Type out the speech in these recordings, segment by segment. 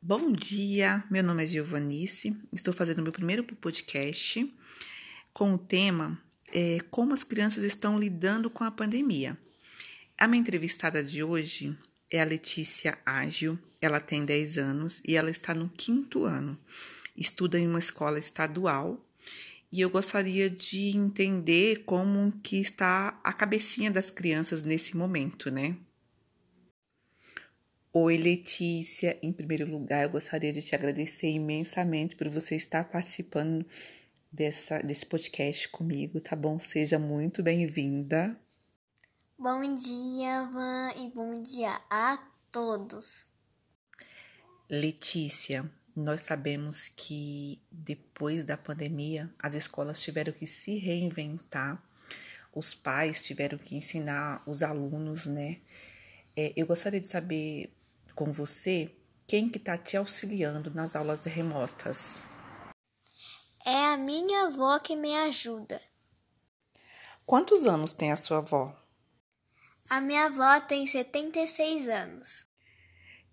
Bom dia, meu nome é Giovanice, estou fazendo meu primeiro podcast com o tema é, Como as crianças estão lidando com a pandemia. A minha entrevistada de hoje é a Letícia Ágil, ela tem 10 anos e ela está no quinto ano, estuda em uma escola estadual e eu gostaria de entender como que está a cabecinha das crianças nesse momento, né? Oi, Letícia. Em primeiro lugar, eu gostaria de te agradecer imensamente por você estar participando dessa, desse podcast comigo, tá bom? Seja muito bem-vinda. Bom dia, Van, e bom dia a todos. Letícia, nós sabemos que depois da pandemia as escolas tiveram que se reinventar, os pais tiveram que ensinar os alunos, né? É, eu gostaria de saber com você quem que está te auxiliando nas aulas remotas. É a minha avó que me ajuda. Quantos anos tem a sua avó? A minha avó tem 76 anos.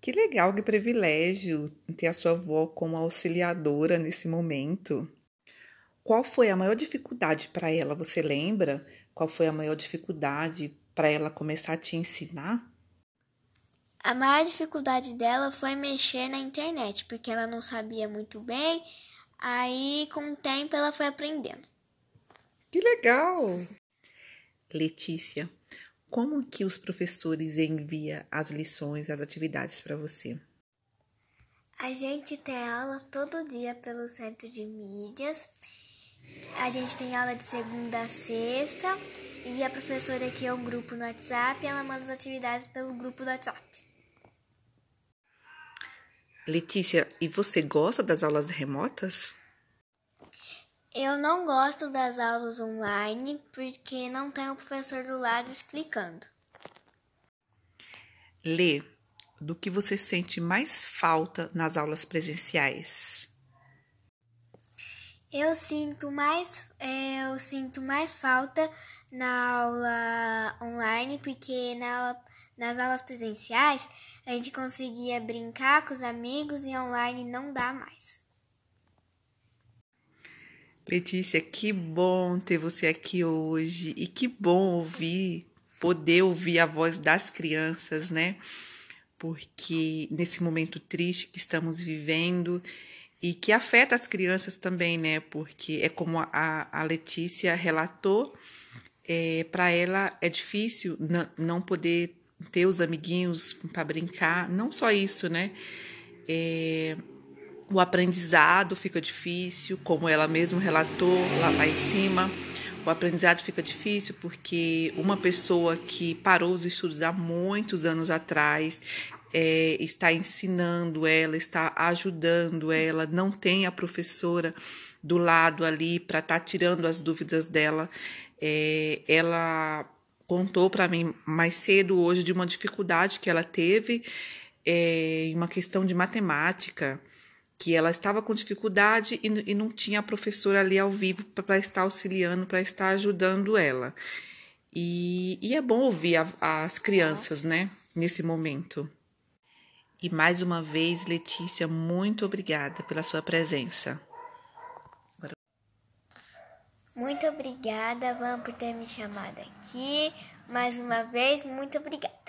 Que legal, que privilégio ter a sua avó como auxiliadora nesse momento. Qual foi a maior dificuldade para ela? Você lembra? Qual foi a maior dificuldade para ela começar a te ensinar? A maior dificuldade dela foi mexer na internet, porque ela não sabia muito bem. Aí, com o tempo, ela foi aprendendo. Que legal! Letícia, como que os professores enviam as lições, as atividades para você? A gente tem aula todo dia pelo centro de mídias. A gente tem aula de segunda a sexta. E a professora aqui é um grupo no WhatsApp. Ela manda as atividades pelo grupo do WhatsApp. Letícia, e você gosta das aulas remotas? Eu não gosto das aulas online porque não tem o professor do lado explicando. Lê, do que você sente mais falta nas aulas presenciais? Eu sinto mais, é, eu sinto mais falta na aula online, porque na aula, nas aulas presenciais a gente conseguia brincar com os amigos e online não dá mais. Letícia, que bom ter você aqui hoje e que bom ouvir, poder ouvir a voz das crianças, né? Porque nesse momento triste que estamos vivendo, e que afeta as crianças também, né? Porque é como a, a Letícia relatou, é, para ela é difícil não poder ter os amiguinhos para brincar, não só isso, né? É, o aprendizado fica difícil, como ela mesma relatou lá, lá em cima. O aprendizado fica difícil porque uma pessoa que parou os estudos há muitos anos atrás é, está ensinando ela, está ajudando ela, não tem a professora do lado ali para estar tá tirando as dúvidas dela. É, ela contou para mim mais cedo hoje de uma dificuldade que ela teve é, em uma questão de matemática, que ela estava com dificuldade e, e não tinha a professora ali ao vivo para estar auxiliando, para estar ajudando ela. E, e é bom ouvir a, as crianças, né, nesse momento. E mais uma vez, Letícia, muito obrigada pela sua presença. Muito obrigada, Van, por ter me chamado aqui. Mais uma vez, muito obrigada.